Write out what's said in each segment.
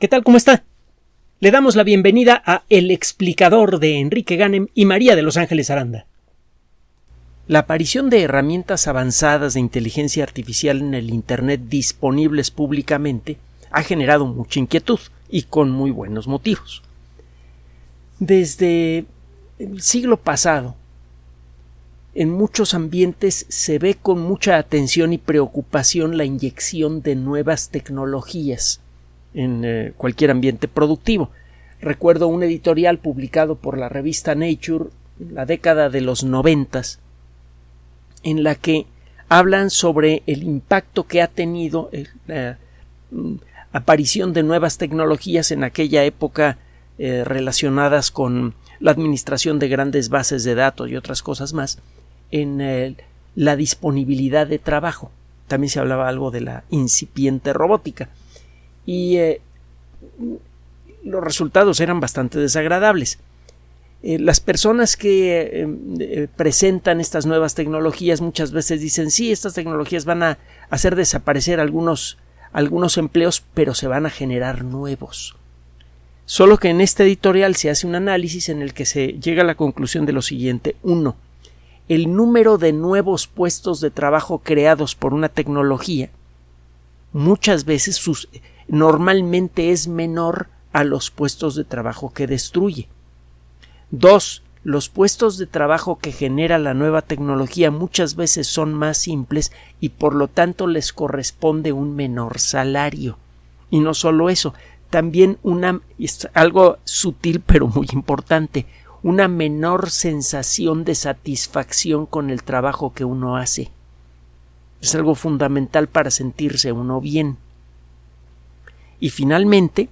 ¿Qué tal? ¿Cómo está? Le damos la bienvenida a El explicador de Enrique Ganem y María de Los Ángeles Aranda. La aparición de herramientas avanzadas de inteligencia artificial en el Internet disponibles públicamente ha generado mucha inquietud y con muy buenos motivos. Desde el siglo pasado, en muchos ambientes se ve con mucha atención y preocupación la inyección de nuevas tecnologías en eh, cualquier ambiente productivo. Recuerdo un editorial publicado por la revista Nature en la década de los noventas en la que hablan sobre el impacto que ha tenido eh, la mm, aparición de nuevas tecnologías en aquella época eh, relacionadas con la administración de grandes bases de datos y otras cosas más en la disponibilidad de trabajo. También se hablaba algo de la incipiente robótica y eh, los resultados eran bastante desagradables. Eh, las personas que eh, presentan estas nuevas tecnologías muchas veces dicen sí, estas tecnologías van a hacer desaparecer algunos, algunos empleos, pero se van a generar nuevos. Solo que en este editorial se hace un análisis en el que se llega a la conclusión de lo siguiente. Uno, el número de nuevos puestos de trabajo creados por una tecnología muchas veces sus, normalmente es menor a los puestos de trabajo que destruye. Dos, los puestos de trabajo que genera la nueva tecnología muchas veces son más simples y por lo tanto les corresponde un menor salario. Y no solo eso, también una algo sutil pero muy importante, una menor sensación de satisfacción con el trabajo que uno hace. Es algo fundamental para sentirse uno bien. Y finalmente,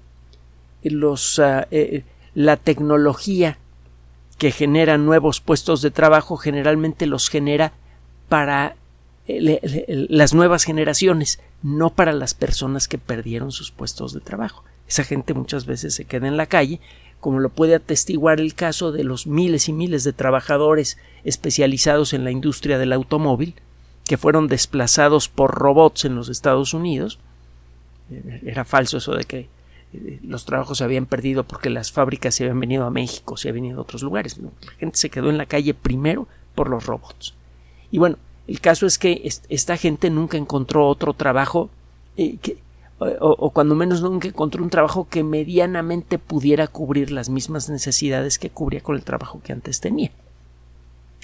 ah, eh, la tecnología que genera nuevos puestos de trabajo generalmente los genera para eh, las nuevas generaciones, no para las personas que perdieron sus puestos de trabajo. Esa gente muchas veces se queda en la calle, como lo puede atestiguar el caso de los miles y miles de trabajadores especializados en la industria del automóvil, que fueron desplazados por robots en los Estados Unidos, era falso eso de que eh, los trabajos se habían perdido porque las fábricas se habían venido a México, se habían venido a otros lugares. La gente se quedó en la calle primero por los robots. Y bueno, el caso es que esta gente nunca encontró otro trabajo eh, o, o, cuando menos nunca encontró un trabajo que medianamente pudiera cubrir las mismas necesidades que cubría con el trabajo que antes tenía.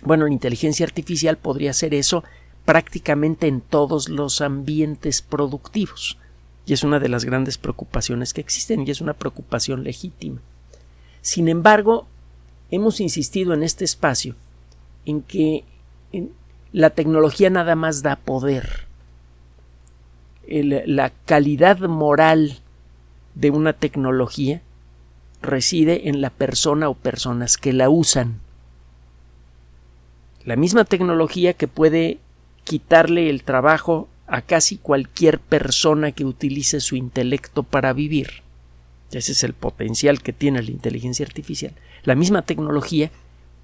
Bueno, la inteligencia artificial podría hacer eso prácticamente en todos los ambientes productivos y es una de las grandes preocupaciones que existen y es una preocupación legítima. Sin embargo, hemos insistido en este espacio en que la tecnología nada más da poder. la calidad moral de una tecnología reside en la persona o personas que la usan. La misma tecnología que puede quitarle el trabajo a casi cualquier persona que utilice su intelecto para vivir. Ese es el potencial que tiene la inteligencia artificial. La misma tecnología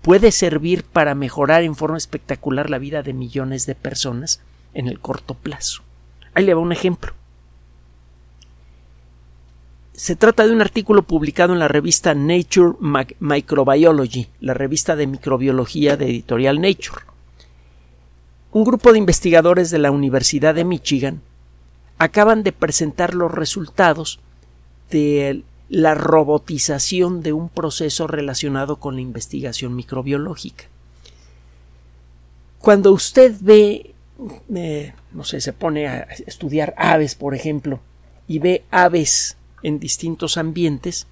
puede servir para mejorar en forma espectacular la vida de millones de personas en el corto plazo. Ahí le va un ejemplo. Se trata de un artículo publicado en la revista Nature Microbiology, la revista de microbiología de editorial Nature un grupo de investigadores de la Universidad de Michigan acaban de presentar los resultados de la robotización de un proceso relacionado con la investigación microbiológica. Cuando usted ve, eh, no sé, se pone a estudiar aves, por ejemplo, y ve aves en distintos ambientes,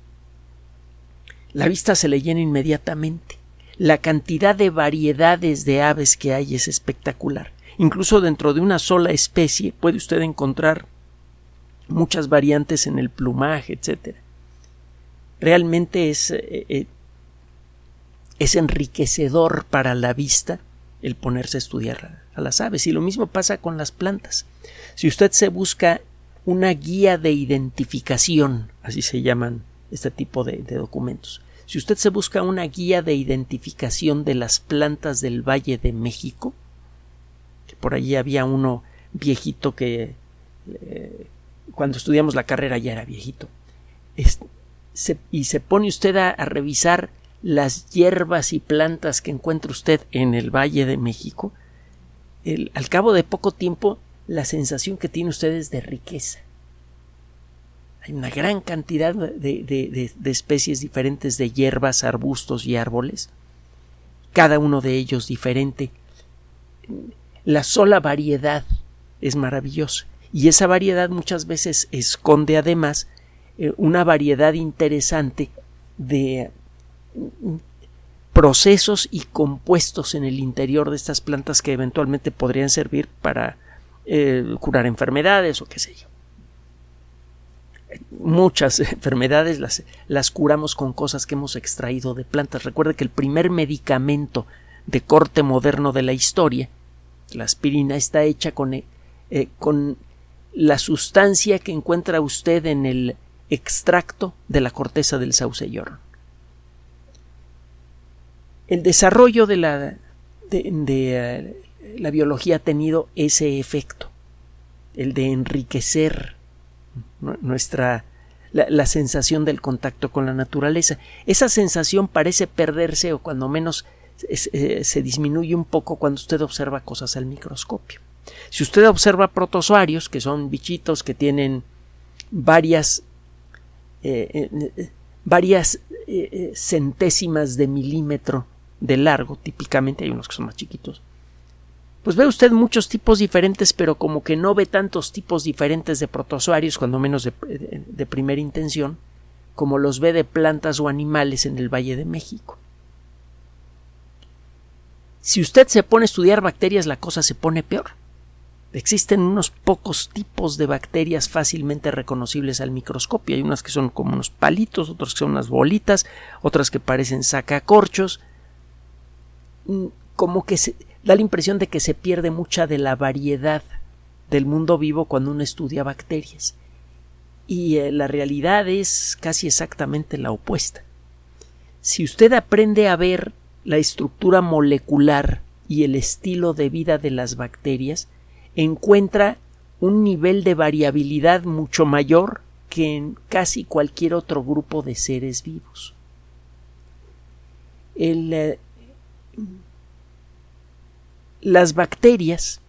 la vista se le llena inmediatamente la cantidad de variedades de aves que hay es espectacular. Incluso dentro de una sola especie puede usted encontrar muchas variantes en el plumaje, etc. Realmente es, eh, eh, es enriquecedor para la vista el ponerse a estudiar a las aves. Y lo mismo pasa con las plantas. Si usted se busca una guía de identificación, así se llaman este tipo de documentos, si usted se busca una guía de identificación de las plantas del Valle de México, que por allí había uno viejito que eh, cuando estudiamos la carrera ya era viejito, y se pone usted a, revisar las hierbas y plantas que encuentra usted en el Valle de México, al cabo de poco tiempo la sensación que tiene usted es de riqueza. Hay una gran cantidad de, especies diferentes de hierbas, arbustos y árboles, cada uno de ellos diferente. La sola variedad es maravillosa. Y esa variedad muchas veces esconde además eh, una variedad interesante de mm, procesos y compuestos en el interior de estas plantas que eventualmente podrían servir para eh, curar enfermedades o qué sé yo muchas enfermedades las, las curamos con cosas que hemos extraído de plantas. Recuerde que el primer medicamento de corte moderno de la historia, la aspirina, está hecha con, eh, con la sustancia que encuentra usted en el extracto de la corteza del sauce llorón. El desarrollo de la, de, eh, la biología ha tenido ese efecto, el de enriquecer nuestra la, sensación del contacto con la naturaleza. Esa sensación parece perderse o cuando menos eh, se disminuye un poco cuando usted observa cosas al microscopio. Si usted observa protozoarios, que son bichitos que tienen varias eh, eh, varias centésimas de milímetro de largo, típicamente hay unos que son más chiquitos, pues ve usted muchos tipos diferentes, pero como que no ve tantos tipos diferentes de protozoarios, cuando menos de, primera intención, como los ve de plantas o animales en el Valle de México. Si usted se pone a estudiar bacterias, la cosa se pone peor. Existen unos pocos tipos de bacterias fácilmente reconocibles al microscopio. Hay unas que son como unos palitos, otras que son unas bolitas, otras que parecen sacacorchos. Mm, como que se, da la impresión de que se pierde mucha de la variedad del mundo vivo cuando uno estudia bacterias. Y eh, la realidad es casi exactamente la opuesta. Si usted aprende a ver la estructura molecular y el estilo de vida de las bacterias, encuentra un nivel de variabilidad mucho mayor que en casi cualquier otro grupo de seres vivos. El, eh, las bacterias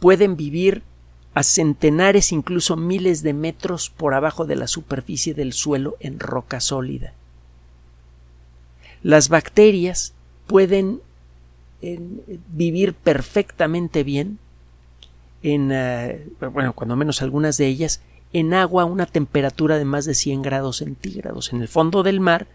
pueden vivir a centenares, incluso miles de metros por abajo de la superficie del suelo en roca sólida. Las bacterias pueden vivir perfectamente bien en, eh, bueno, cuando menos algunas de ellas, en agua a una temperatura de más de 100 grados centígrados. En el fondo del mar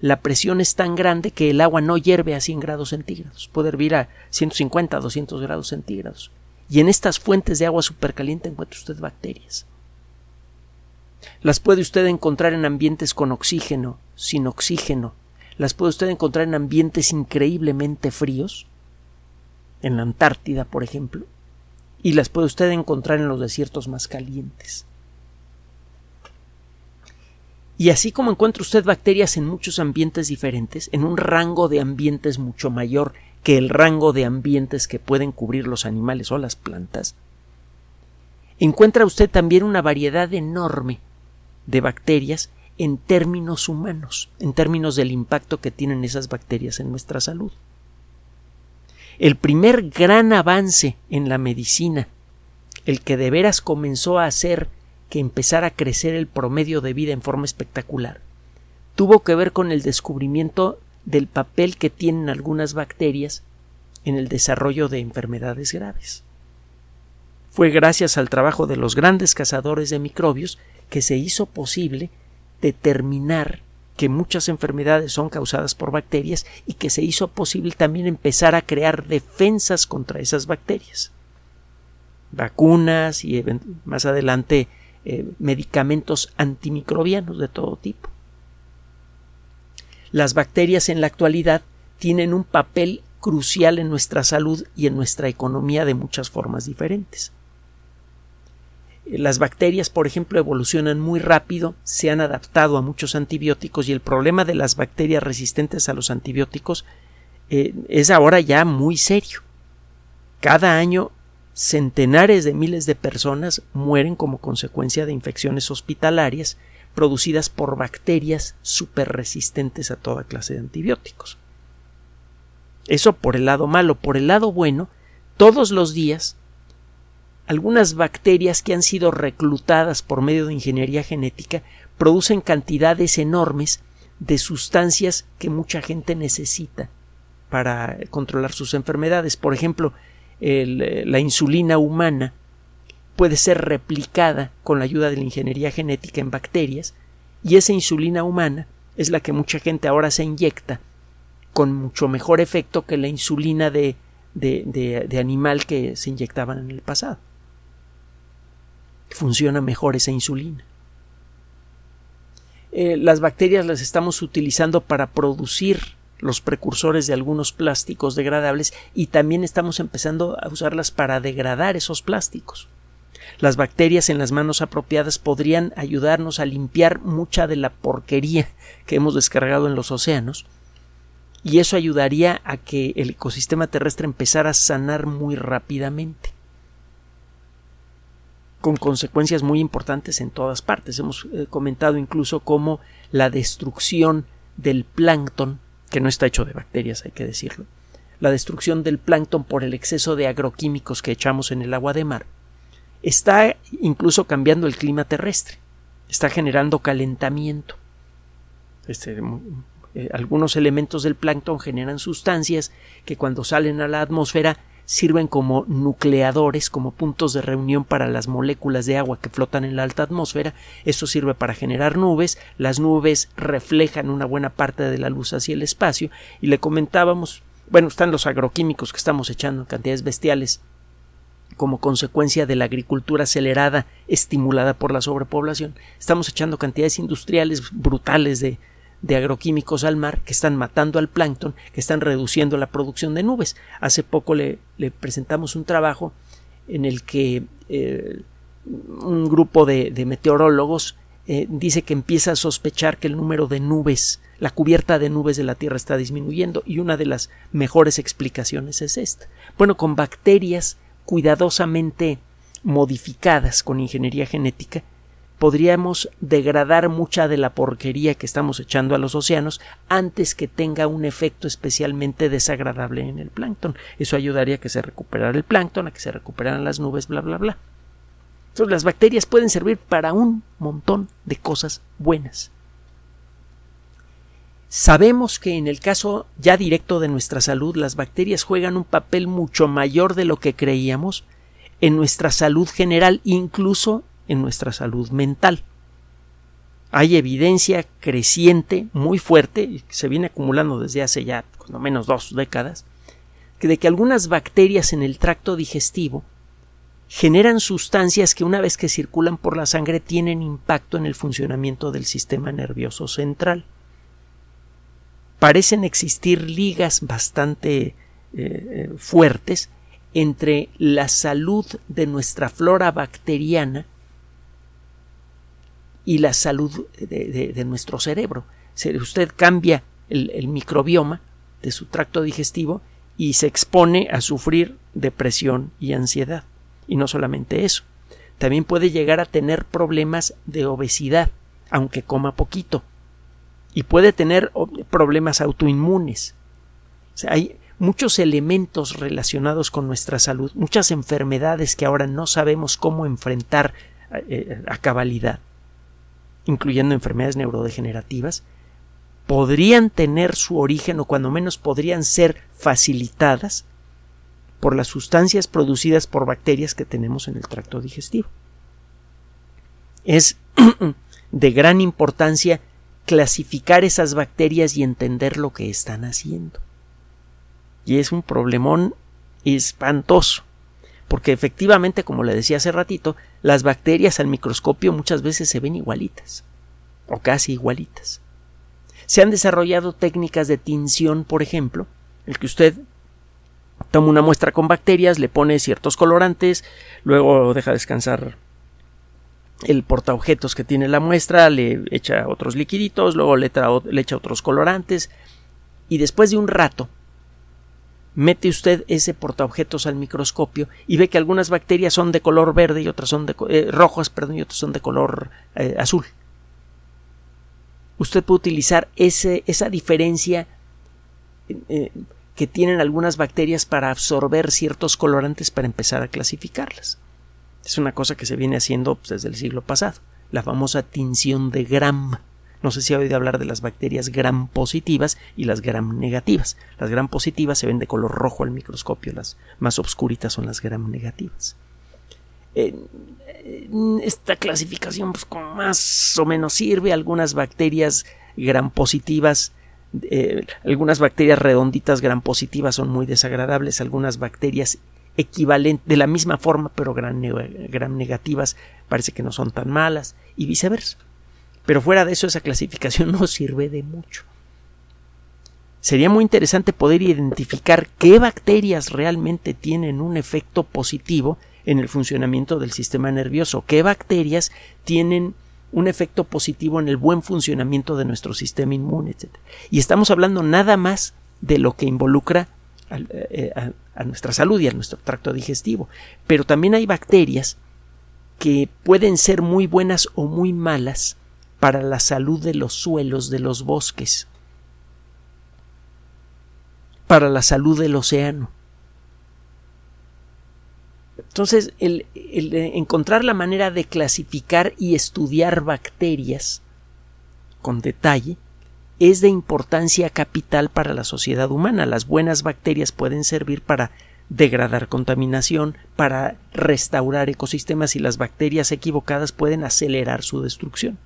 la presión es tan grande que el agua no hierve a 100 grados centígrados, puede hervir a 150, 200 grados centígrados. Y en estas fuentes de agua supercaliente encuentra usted bacterias. Las puede usted encontrar en ambientes con oxígeno, sin oxígeno. Las puede usted encontrar en ambientes increíblemente fríos, en la Antártida, por ejemplo, y las puede usted encontrar en los desiertos más calientes. Y así como encuentra usted bacterias en muchos ambientes diferentes, en un rango de ambientes mucho mayor que el rango de ambientes que pueden cubrir los animales o las plantas, encuentra usted también una variedad enorme de bacterias en términos humanos, en términos del impacto que tienen esas bacterias en nuestra salud. El primer gran avance en la medicina, el que de veras comenzó a hacer que empezara a crecer el promedio de vida en forma espectacular tuvo que ver con el descubrimiento del papel que tienen algunas bacterias en el desarrollo de enfermedades graves. Fue gracias al trabajo de los grandes cazadores de microbios que se hizo posible determinar que muchas enfermedades son causadas por bacterias y que se hizo posible también empezar a crear defensas contra esas bacterias. Vacunas y más adelante eh, medicamentos antimicrobianos de todo tipo. Las bacterias en la actualidad tienen un papel crucial en nuestra salud y en nuestra economía de muchas formas diferentes. Las bacterias, por ejemplo, evolucionan muy rápido, se han adaptado a muchos antibióticos y el problema de las bacterias resistentes a los antibióticos eh, es ahora ya muy serio. Cada año centenares de miles de personas mueren como consecuencia de infecciones hospitalarias producidas por bacterias súper resistentes a toda clase de antibióticos. Eso por el lado malo. Por el lado bueno, todos los días algunas bacterias que han sido reclutadas por medio de ingeniería genética producen cantidades enormes de sustancias que mucha gente necesita para controlar sus enfermedades. Por ejemplo, eh, la insulina humana puede ser replicada con la ayuda de la ingeniería genética en bacterias y esa insulina humana es la que mucha gente ahora se inyecta con mucho mejor efecto que la insulina de, de animal que se inyectaban en el pasado. Funciona mejor esa insulina. Eh, las bacterias las estamos utilizando para producir los precursores de algunos plásticos degradables y también estamos empezando a usarlas para degradar esos plásticos. Las bacterias en las manos apropiadas podrían ayudarnos a limpiar mucha de la porquería que hemos descargado en los océanos y eso ayudaría a que el ecosistema terrestre empezara a sanar muy rápidamente con consecuencias muy importantes en todas partes. Hemos eh, comentado incluso cómo la destrucción del plancton, que no está hecho de bacterias, hay que decirlo, la destrucción del plancton por el exceso de agroquímicos que echamos en el agua de mar, está incluso cambiando el clima terrestre, está generando calentamiento. Este, eh, algunos elementos del plancton generan sustancias que cuando salen a la atmósfera sirven como nucleadores, como puntos de reunión para las moléculas de agua que flotan en la alta atmósfera. Esto sirve para generar nubes. Las nubes reflejan una buena parte de la luz hacia el espacio. Y le comentábamos, bueno, están los agroquímicos que estamos echando en cantidades bestiales como consecuencia de la agricultura acelerada estimulada por la sobrepoblación. Estamos echando cantidades industriales brutales de, de agroquímicos al mar que están matando al plancton, que están reduciendo la producción de nubes. Hace poco le, presentamos un trabajo en el que eh, un grupo de, meteorólogos eh, dice que empieza a sospechar que el número de nubes, la cubierta de nubes de la Tierra está disminuyendo y una de las mejores explicaciones es esta. Bueno, con bacterias cuidadosamente modificadas con ingeniería genética, podríamos degradar mucha de la porquería que estamos echando a los océanos antes que tenga un efecto especialmente desagradable en el plancton. Eso ayudaría a que se recuperara el plancton, a que se recuperaran las nubes, bla, bla, bla. Entonces las bacterias pueden servir para un montón de cosas buenas. Sabemos que en el caso ya directo de nuestra salud las bacterias juegan un papel mucho mayor de lo que creíamos en nuestra salud general, incluso en nuestra salud mental. Hay evidencia creciente, muy fuerte, que se viene acumulando desde hace ya cuando menos dos décadas, de que algunas bacterias en el tracto digestivo generan sustancias que una vez que circulan por la sangre tienen impacto en el funcionamiento del sistema nervioso central. Parecen existir ligas bastante eh, eh, fuertes entre la salud de nuestra flora bacteriana y la salud de, nuestro cerebro. Si usted cambia el, microbioma de su tracto digestivo y se expone a sufrir depresión y ansiedad. Y no solamente eso, también puede llegar a tener problemas de obesidad, aunque coma poquito. Y puede tener problemas autoinmunes. hay muchos elementos relacionados con nuestra salud, muchas enfermedades que ahora no sabemos cómo enfrentar eh, a cabalidad incluyendo enfermedades neurodegenerativas, podrían tener su origen o cuando menos podrían ser facilitadas por las sustancias producidas por bacterias que tenemos en el tracto digestivo. Es de gran importancia clasificar esas bacterias y entender lo que están haciendo. Y es un problemón espantoso porque efectivamente, como le decía hace ratito, las bacterias al microscopio muchas veces se ven igualitas, o casi igualitas. Se han desarrollado técnicas de tinción, por ejemplo, el que usted toma una muestra con bacterias, le pone ciertos colorantes, luego deja descansar el portaobjetos que tiene la muestra, le echa otros liquiditos, luego le, le echa otros colorantes, y después de un rato mete usted ese portaobjetos al microscopio y ve que algunas bacterias son de color verde y otras son de eh, rojas, perdón, y otras son de color eh, azul. Usted puede utilizar ese, esa diferencia eh, que tienen algunas bacterias para absorber ciertos colorantes para empezar a clasificarlas. Es una cosa que se viene haciendo pues, desde el siglo pasado, la famosa tinción de Gram. No sé si ha oído hablar de las bacterias gram positivas y las gram negativas. Las gram positivas se ven de color rojo al microscopio, las más obscuritas son las gram negativas. esta clasificación pues, más o menos sirve. Algunas bacterias gram positivas, eh, algunas bacterias redonditas gram positivas son muy desagradables, algunas bacterias equivalentes de la misma forma pero gram negativas parece que no son tan malas y viceversa. Pero fuera de eso, esa clasificación no sirve de mucho. Sería muy interesante poder identificar qué bacterias realmente tienen un efecto positivo en el funcionamiento del sistema nervioso, qué bacterias tienen un efecto positivo en el buen funcionamiento de nuestro sistema inmune, etc. Y estamos hablando nada más de lo que involucra eh, a, a, nuestra salud y a nuestro tracto digestivo. Pero también hay bacterias que pueden ser muy buenas o muy malas para la salud de los suelos de los bosques, para la salud del océano. Entonces, el, encontrar la manera de clasificar y estudiar bacterias con detalle es de importancia capital para la sociedad humana. Las buenas bacterias pueden servir para degradar contaminación, para restaurar ecosistemas y las bacterias equivocadas pueden acelerar su destrucción.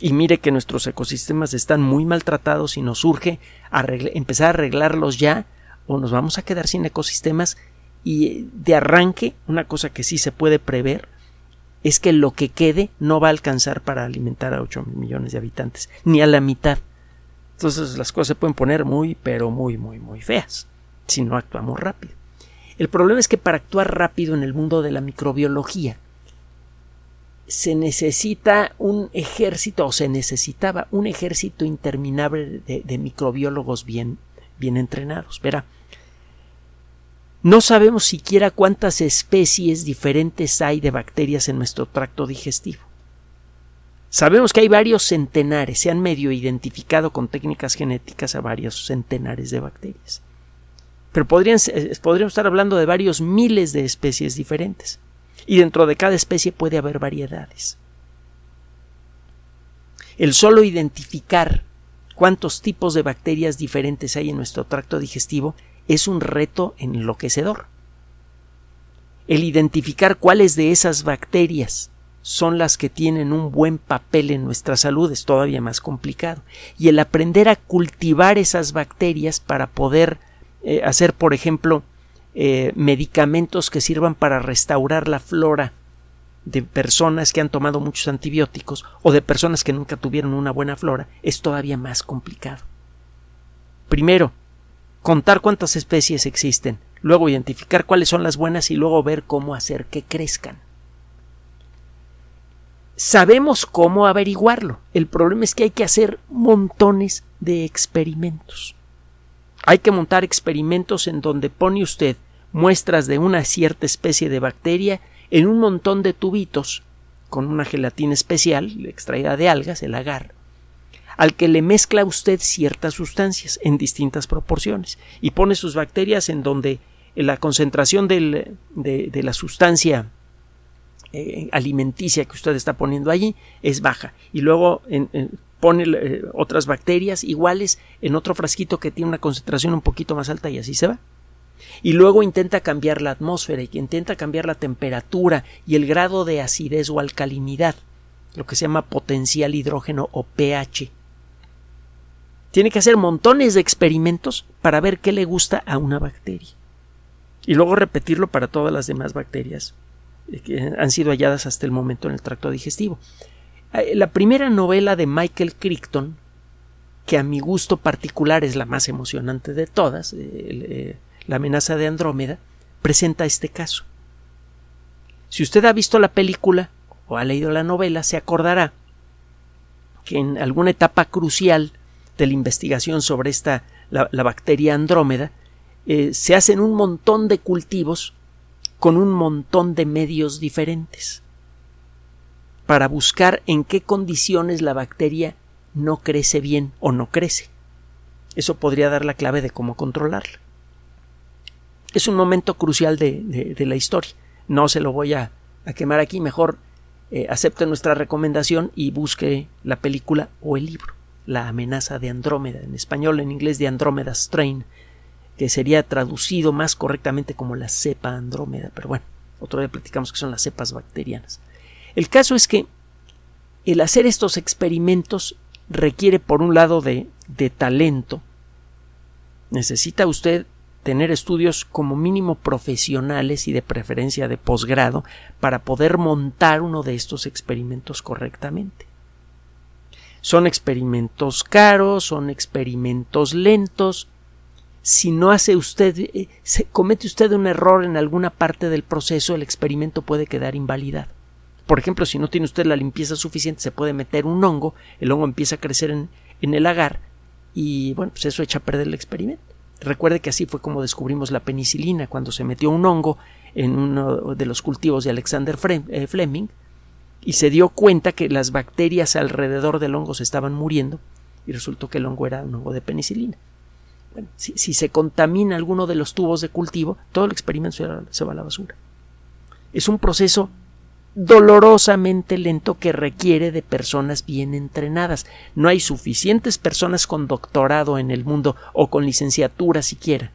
Y mire que nuestros ecosistemas están muy maltratados y nos urge empezar a arreglarlos ya o nos vamos a quedar sin ecosistemas y de arranque una cosa que sí se puede prever es que lo que quede no va a alcanzar para alimentar a 8 millones de habitantes, ni a la mitad. Entonces las cosas se pueden poner muy, pero muy, muy, muy feas si no actuamos rápido. El problema es que para actuar rápido en el mundo de la microbiología se necesita un ejército o se necesitaba un ejército interminable de, microbiólogos bien, bien entrenados. Verá, no sabemos siquiera cuántas especies diferentes hay de bacterias en nuestro tracto digestivo. Sabemos que hay varios centenares, se han medio identificado con técnicas genéticas a varios centenares de bacterias. Pero podrían, podríamos estar hablando de varios miles de especies diferentes y dentro de cada especie puede haber variedades. El solo identificar cuántos tipos de bacterias diferentes hay en nuestro tracto digestivo es un reto enloquecedor. El identificar cuáles de esas bacterias son las que tienen un buen papel en nuestra salud es todavía más complicado. Y el aprender a cultivar esas bacterias para poder eh, hacer, por ejemplo, eh, medicamentos que sirvan para restaurar la flora de personas que han tomado muchos antibióticos o de personas que nunca tuvieron una buena flora es todavía más complicado. Primero, contar cuántas especies existen, luego identificar cuáles son las buenas y luego ver cómo hacer que crezcan. Sabemos cómo averiguarlo. El problema es que hay que hacer montones de experimentos. Hay que montar experimentos en donde pone usted muestras de una cierta especie de bacteria en un montón de tubitos con una gelatina especial extraída de algas, el agar, al que le mezcla usted ciertas sustancias en distintas proporciones y pone sus bacterias en donde la concentración de, la sustancia eh, alimenticia que usted está poniendo allí es baja. Y luego pone eh, otras bacterias iguales en otro frasquito que tiene una concentración un poquito más alta y así se va y luego intenta cambiar la atmósfera y intenta cambiar la temperatura y el grado de acidez o alcalinidad, lo que se llama potencial hidrógeno o pH. Tiene que hacer montones de experimentos para ver qué le gusta a una bacteria. Y luego repetirlo para todas las demás bacterias eh, que han sido halladas hasta el momento en el tracto digestivo. Eh, la primera novela de Michael Crichton, que a mi gusto particular es la más emocionante de todas, eh, la amenaza de Andrómeda, presenta este caso. Si usted ha visto la película o ha leído la novela, se acordará que en alguna etapa crucial de la investigación sobre esta la, bacteria Andrómeda, eh, se hacen un montón de cultivos con un montón de medios diferentes para buscar en qué condiciones la bacteria no crece bien o no crece. Eso podría dar la clave de cómo controlarla. Es un momento crucial de, la historia. No se lo voy a, quemar aquí, mejor eh, acepte nuestra recomendación y busque la película o el libro. La amenaza de Andrómeda, en español, en inglés de Andrómeda Strain, que sería traducido más correctamente como la cepa Andrómeda, pero bueno, otro día platicamos que son las cepas bacterianas. El caso es que el hacer estos experimentos requiere, por un lado, de, de talento. Necesita usted tener estudios como mínimo profesionales y de preferencia de posgrado para poder montar uno de estos experimentos correctamente. Son experimentos caros, son experimentos lentos. Si no hace usted, eh, comete usted un error en alguna parte del proceso, el experimento puede quedar invalidado. Por ejemplo, si no tiene usted la limpieza suficiente, se puede meter un hongo, el hongo empieza a crecer en, en el agar y bueno, pues eso echa a perder el experimento. Recuerde que así fue como descubrimos la penicilina cuando se metió un hongo en uno de los cultivos de Alexander eh, Fleming y se dio cuenta que las bacterias alrededor del hongo se estaban muriendo y resultó que el hongo era un hongo de penicilina. si, se contamina alguno de los tubos de cultivo, todo el experimento se va a la basura. Es un proceso dolorosamente lento que requiere de personas bien entrenadas. No hay suficientes personas con doctorado en el mundo o con licenciatura siquiera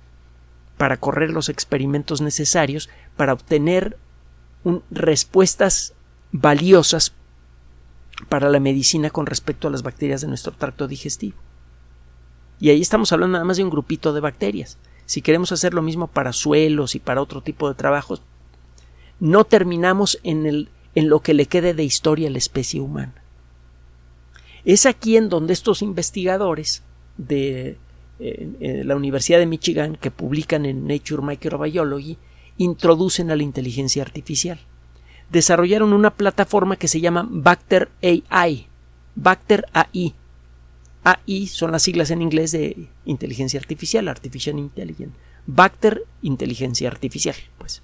para correr los experimentos necesarios para obtener respuestas valiosas para la medicina con respecto a las bacterias de nuestro tracto digestivo. Y ahí estamos hablando nada más de un grupito de bacterias. Si queremos hacer lo mismo para suelos y para otro tipo de trabajos, no terminamos en, lo que le quede de historia a la especie humana. Es aquí en donde estos investigadores de eh, la Universidad de Michigan que publican en Nature Microbiology introducen a la inteligencia artificial. Desarrollaron una plataforma que se llama Bacter AI. Bacter AI. AI son las siglas en inglés de inteligencia artificial, artificial intelligence. Bacter inteligencia artificial, pues.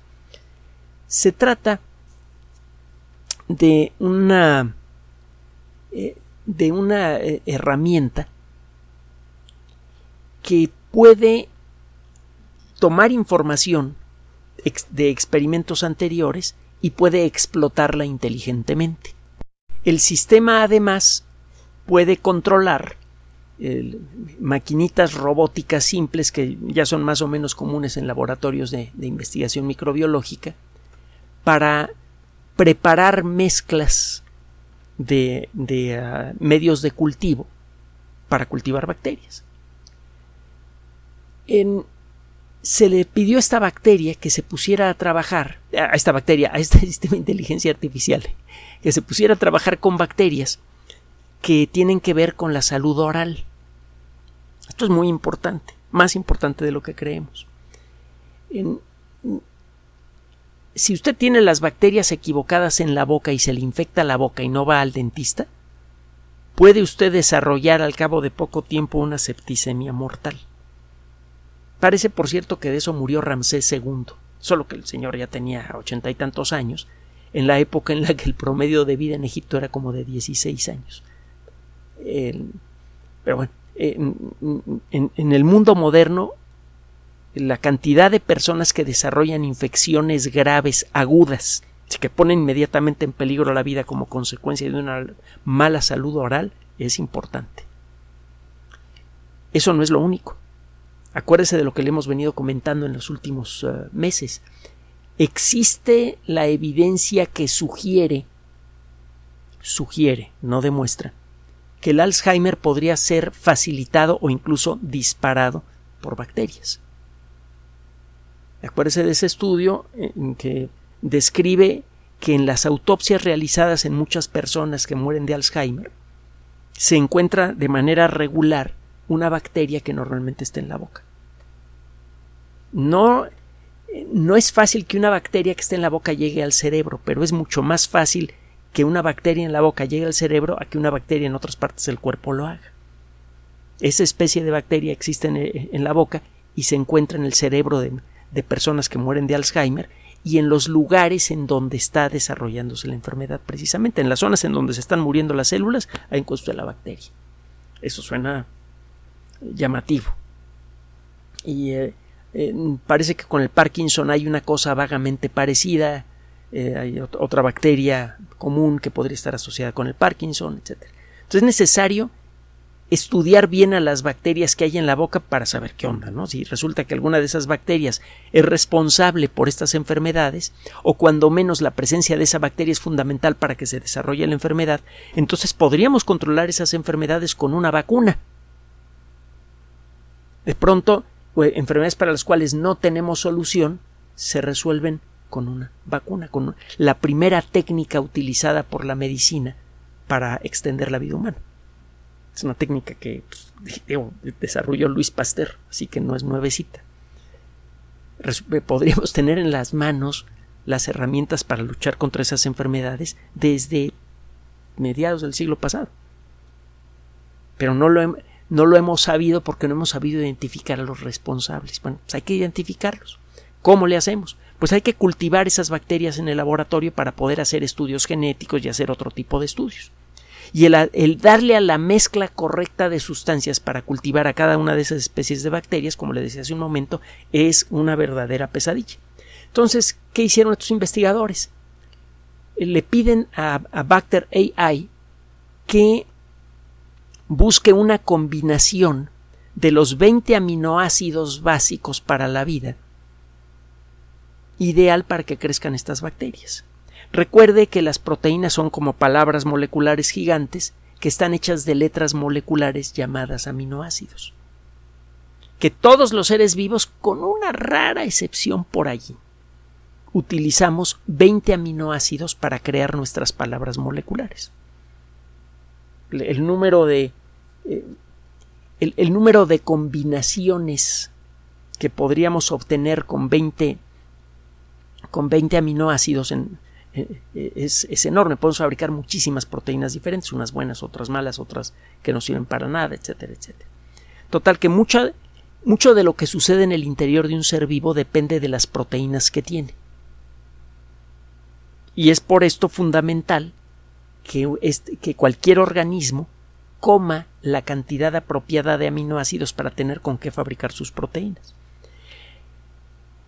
Se trata de una eh, de una eh, herramienta que puede tomar información de experimentos anteriores y puede explotarla inteligentemente. El sistema además puede controlar maquinitas robóticas simples que ya son más o menos comunes en laboratorios de, investigación microbiológica para preparar mezclas de, ah, medios de cultivo para cultivar bacterias. se le pidió a esta bacteria que se pusiera a trabajar, a esta bacteria, a este sistema de inteligencia artificial, que se pusiera a trabajar con bacterias que tienen que ver con la salud oral. Esto es muy importante, más importante de lo que creemos. En, si usted tiene las bacterias equivocadas en la boca y se le infecta la boca y no va al dentista, puede usted desarrollar al cabo de poco tiempo una septicemia mortal. Parece, por cierto, que de eso murió Ramsés II, solo que el señor ya tenía ochenta y tantos años, en la época en la que el promedio de vida en Egipto era como de 16 años. pero bueno, en el mundo moderno la cantidad de personas que desarrollan infecciones graves, agudas, que ponen inmediatamente en peligro la vida como consecuencia de una mala salud oral, es importante. Eso no es lo único. Acuérdese de lo que le hemos venido comentando en los últimos eh, meses. Existe la evidencia que sugiere, sugiere, no demuestra, que el Alzheimer podría ser facilitado o incluso disparado por bacterias. Acuérdese de ese estudio en que describe que en las autopsias realizadas en muchas personas que mueren de Alzheimer se encuentra de manera regular una bacteria que normalmente está en la boca. No, no es fácil que una bacteria que esté en la boca llegue al cerebro, pero es mucho más fácil que una bacteria en la boca llegue al cerebro a que una bacteria en otras partes del cuerpo lo haga. Esa especie de bacteria existe en, en la boca y se encuentra en el cerebro de, de personas que mueren de Alzheimer y en los lugares en donde está desarrollándose la enfermedad precisamente, en las zonas en donde se están muriendo las células, hay encuentro de la bacteria. Eso suena llamativo. Y eh, eh, parece que con el Parkinson hay una cosa vagamente parecida, eh, hay otra bacteria común que podría estar asociada con el Parkinson, etc. Entonces es necesario estudiar bien a las bacterias que hay en la boca para saber qué onda, ¿no? Si resulta que alguna de esas bacterias es responsable por estas enfermedades, o cuando menos la presencia de esa bacteria es fundamental para que se desarrolle la enfermedad, entonces podríamos controlar esas enfermedades con una vacuna. De pronto, pues, enfermedades para las cuales no tenemos solución se resuelven con una vacuna, con la primera técnica utilizada por la medicina para extender la vida humana. Es una técnica que pues, desarrolló Luis Pasteur, así que no es nuevecita. Eh, podríamos tener en las manos las herramientas para luchar contra esas enfermedades desde mediados del siglo pasado. Pero no lo, hemos sabido porque no hemos sabido identificar a los responsables. Bueno, pues hay que identificarlos. ¿Cómo le hacemos? Pues hay que cultivar esas bacterias en el laboratorio para poder hacer estudios genéticos y hacer otro tipo de estudios y el, darle a la mezcla correcta de sustancias para cultivar a cada una de esas especies de bacterias, como le decía hace un momento, es una verdadera pesadilla. Entonces, ¿qué hicieron estos investigadores? Le piden a, a Bacter AI que busque una combinación de los 20 aminoácidos básicos para la vida ideal para que crezcan estas bacterias. Recuerde que las proteínas son como palabras moleculares gigantes que están hechas de letras moleculares llamadas aminoácidos. Que todos los seres vivos, con una rara excepción por allí, utilizamos 20 aminoácidos para crear nuestras palabras moleculares. El número de eh, el, número de combinaciones que podríamos obtener con 20 con 20 aminoácidos en, eh, eh, es, enorme. Podemos fabricar muchísimas proteínas diferentes, unas buenas, otras malas, otras que no sirven para nada, etcétera, etcétera. Total que mucho de lo que sucede en el interior de un ser vivo depende de las proteínas que tiene. Y es por esto fundamental que, que cualquier organismo coma la cantidad apropiada de aminoácidos para tener con qué fabricar sus proteínas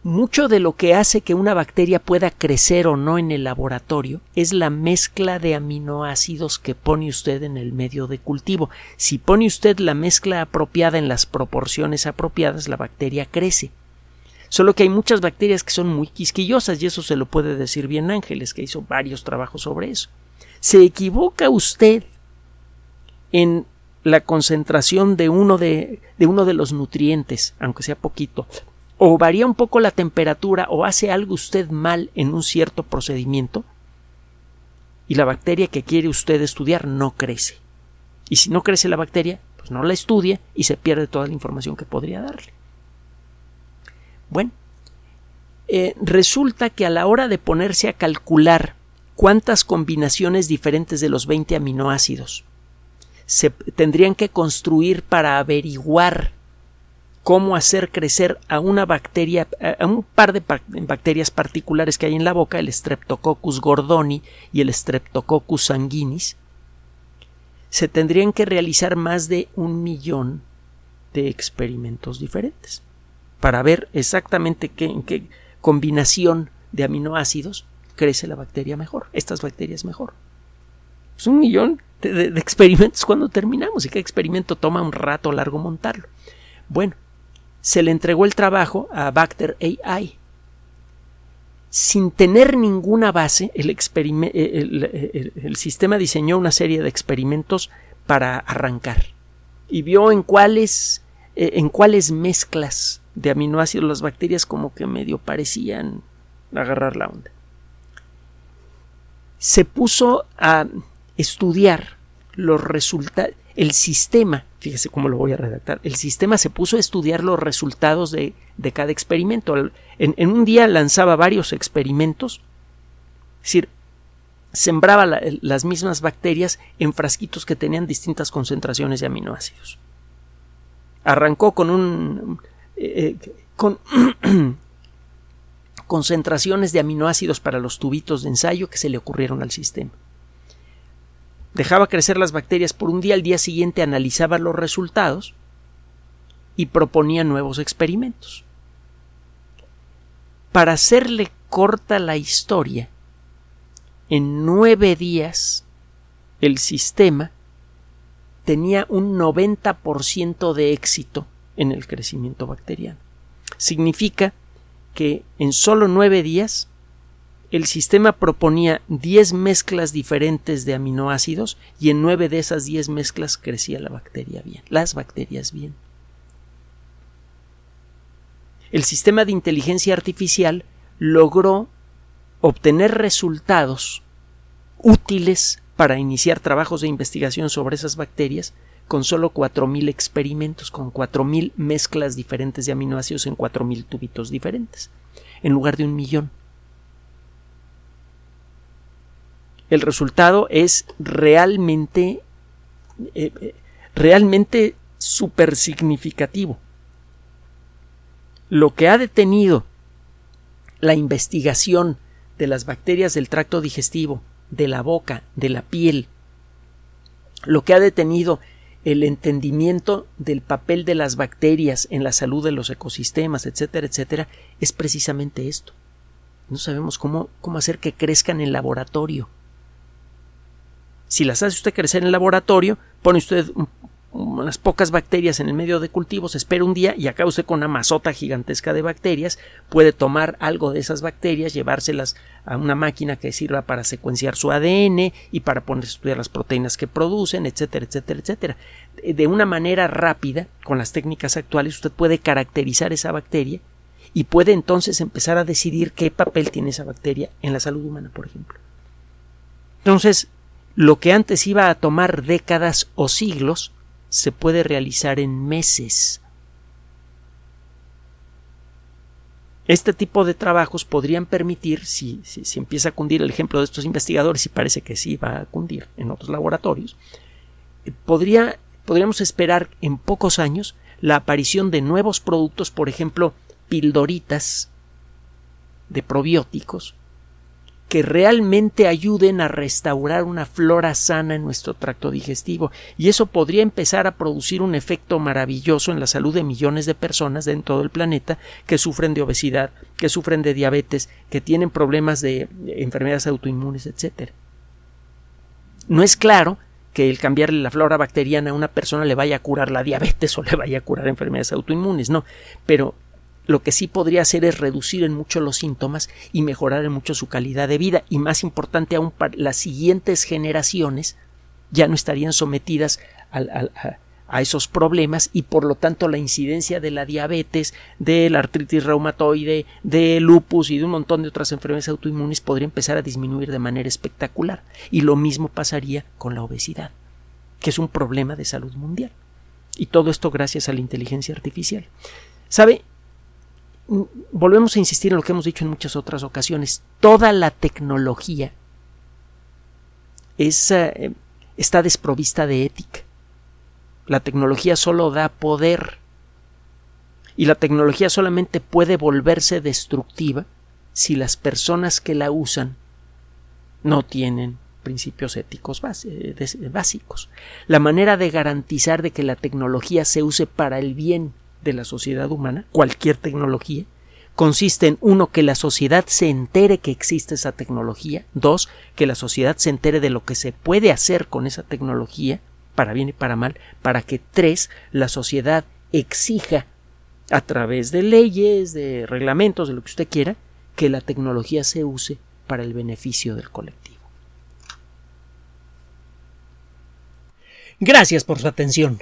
mucho de lo que hace que una bacteria pueda crecer o no en el laboratorio es la mezcla de aminoácidos que pone usted en el medio de cultivo. Si pone usted la mezcla apropiada en las proporciones apropiadas, la bacteria crece. Solo que hay muchas bacterias que son muy quisquillosas y eso se lo puede decir bien Ángeles, que hizo varios trabajos sobre eso. Se equivoca usted en la concentración de uno de, de uno de los nutrientes, aunque sea poquito, o varía un poco la temperatura o hace algo usted mal en un cierto procedimiento y la bacteria que quiere usted estudiar no crece. Y si no crece la bacteria, pues no la estudia y se pierde toda la información que podría darle. Bueno, eh, resulta que a la hora de ponerse a calcular cuántas combinaciones diferentes de los 20 aminoácidos se tendrían que construir para averiguar cómo hacer crecer a una bacteria, a un par de bacterias particulares que hay en la boca, el Streptococcus gordoni y el Streptococcus sanguinis, se tendrían que realizar más de un millón de experimentos diferentes para ver exactamente qué, en qué combinación de aminoácidos crece la bacteria mejor, estas bacterias mejor. Es un millón de, de experimentos cuando terminamos y cada experimento toma un rato largo montarlo. Bueno, se le entregó el trabajo a Bacter AI. Sin tener ninguna base, el, el, sistema diseñó una serie de experimentos para arrancar y vio en cuáles, eh, en cuáles mezclas de aminoácidos las bacterias como que medio parecían agarrar la onda. Se puso a estudiar los resultados, el sistema Fíjese cómo lo voy a redactar. El sistema se puso a estudiar los resultados de, cada experimento. En, un día lanzaba varios experimentos. Es decir, sembraba las mismas bacterias en frasquitos que tenían distintas concentraciones de aminoácidos. Arrancó con un eh, con concentraciones de aminoácidos para los tubitos de ensayo que se le ocurrieron al sistema. Dejaba crecer las bacterias por un día, al día siguiente analizaba los resultados y proponía nuevos experimentos. Para hacerle corta la historia, en nueve días el sistema tenía un 90% de éxito en el crecimiento bacteriano. Significa que en solo nueve días el sistema proponía 10 mezclas diferentes de aminoácidos y en nueve de esas 10 mezclas crecía la bacteria bien, las bacterias bien. El sistema de inteligencia artificial logró obtener resultados útiles para iniciar trabajos de investigación sobre esas bacterias con solo 4.000 experimentos, con 4.000 mezclas diferentes de aminoácidos en 4.000 tubitos diferentes, en lugar de un millón. El resultado es realmente, eh, eh, realmente súper significativo. Lo que ha detenido la investigación de las bacterias del tracto digestivo, de la boca, de la piel, lo que ha detenido el entendimiento del papel de las bacterias en la salud de los ecosistemas, etcétera, etcétera, es precisamente esto. No sabemos cómo, cómo hacer que crezcan en laboratorio. Si las hace usted crecer en el laboratorio, pone usted unas pocas bacterias en el medio de cultivos, espera un día y acaba usted con una masota gigantesca de bacterias, puede tomar algo de esas bacterias, llevárselas a una máquina que sirva para secuenciar su ADN y para poner a estudiar las proteínas que producen, etcétera, etcétera, etcétera. De una manera rápida, con las técnicas actuales, usted puede caracterizar esa bacteria y puede entonces empezar a decidir qué papel tiene esa bacteria en la salud humana, por ejemplo. Entonces, lo que antes iba a tomar décadas o siglos se puede realizar en meses. Este tipo de trabajos podrían permitir, si, si, empieza a cundir el ejemplo de estos investigadores, y parece que sí va a cundir en otros laboratorios, eh, podría, podríamos esperar en pocos años la aparición de nuevos productos, por ejemplo, pildoritas de probióticos, que realmente ayuden a restaurar una flora sana en nuestro tracto digestivo y eso podría empezar a producir un efecto maravilloso en la salud de millones de personas en todo el planeta que sufren de obesidad, que sufren de diabetes, que tienen problemas de enfermedades autoinmunes, etc. No es claro que el cambiarle la flora bacteriana a una persona le vaya a curar la diabetes o le vaya a curar enfermedades autoinmunes, no, pero lo que sí podría hacer es reducir en mucho los síntomas y mejorar en mucho su calidad de vida y más importante aún para las siguientes generaciones ya no estarían sometidas a, esos problemas y por lo tanto la incidencia de la diabetes, de la artritis reumatoide, de lupus y de un montón de otras enfermedades autoinmunes podría empezar a disminuir de manera espectacular y lo mismo pasaría con la obesidad, que es un problema de salud mundial. Y todo esto gracias a la inteligencia artificial. ¿Sabe? Volvemos a insistir en lo que hemos dicho en muchas otras ocasiones, toda la tecnología eh, está desprovista de ética. La tecnología solo da poder y la tecnología solamente puede volverse destructiva si las personas que la usan no tienen principios éticos eh, básicos. La manera de garantizar de que la tecnología se use para el bien de la sociedad humana, cualquier tecnología, consiste en uno que la sociedad se entere que existe esa tecnología, dos que la sociedad se entere de lo que se puede hacer con esa tecnología, para bien y para mal, para que tres la sociedad exija a través de leyes, de reglamentos, de lo que usted quiera, que la tecnología se use para el beneficio del colectivo. Gracias por su atención.